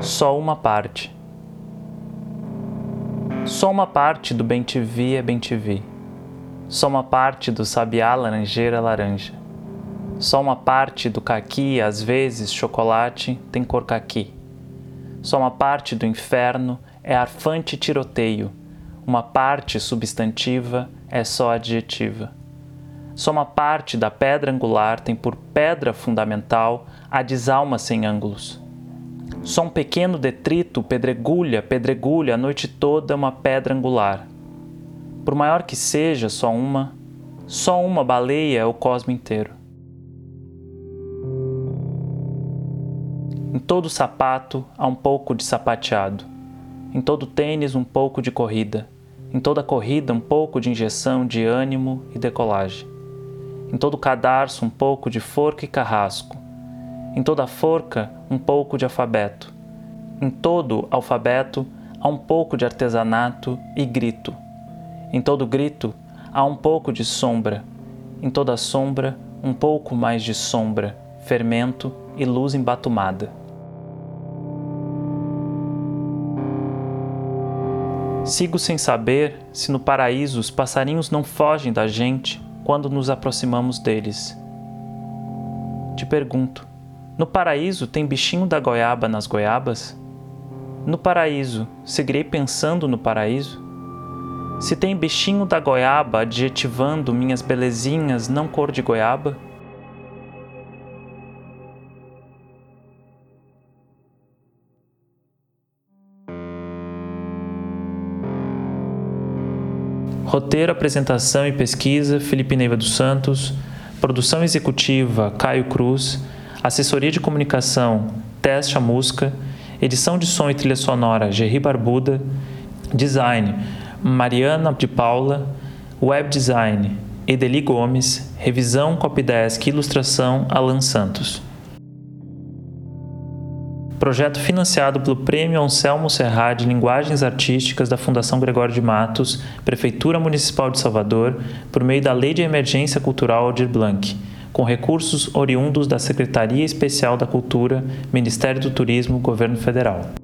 Só uma parte. Só uma parte do bem-te-vi é bem-te-vi. Só uma parte do sabiá laranjeira laranja. Só uma parte do caqui, às vezes chocolate, tem cor caqui. Só uma parte do inferno é arfante tiroteio. Uma parte substantiva é só adjetiva. Só uma parte da pedra angular tem por pedra fundamental a desalma sem ângulos. Só um pequeno detrito pedregulha, pedregulha a noite toda uma pedra angular. Por maior que seja só uma, só uma baleia é o cosmo inteiro. Em todo sapato há um pouco de sapateado. Em todo tênis, um pouco de corrida. Em toda corrida, um pouco de injeção de ânimo e decolagem. Em todo cadarço, um pouco de forca e carrasco em toda forca, um pouco de alfabeto. Em todo alfabeto, há um pouco de artesanato e grito. Em todo grito, há um pouco de sombra. Em toda sombra, um pouco mais de sombra, fermento e luz embatumada. Sigo sem saber se no paraíso os passarinhos não fogem da gente quando nos aproximamos deles. Te pergunto: no paraíso tem bichinho da goiaba nas goiabas? No paraíso, seguirei pensando no paraíso? Se tem bichinho da goiaba adjetivando minhas belezinhas não cor de goiaba? Roteiro, apresentação e pesquisa: Felipe Neiva dos Santos. Produção executiva: Caio Cruz. Assessoria de comunicação, Teste a Música, edição de som e trilha sonora, Gerry Barbuda, design, Mariana de Paula, web design, Edeli Gomes, revisão, copydesk e ilustração, Alan Santos. Projeto financiado pelo Prêmio Anselmo Serra de Linguagens Artísticas da Fundação Gregório de Matos, Prefeitura Municipal de Salvador, por meio da Lei de Emergência Cultural Aldir Blanc com recursos oriundos da Secretaria Especial da Cultura, Ministério do Turismo, Governo Federal.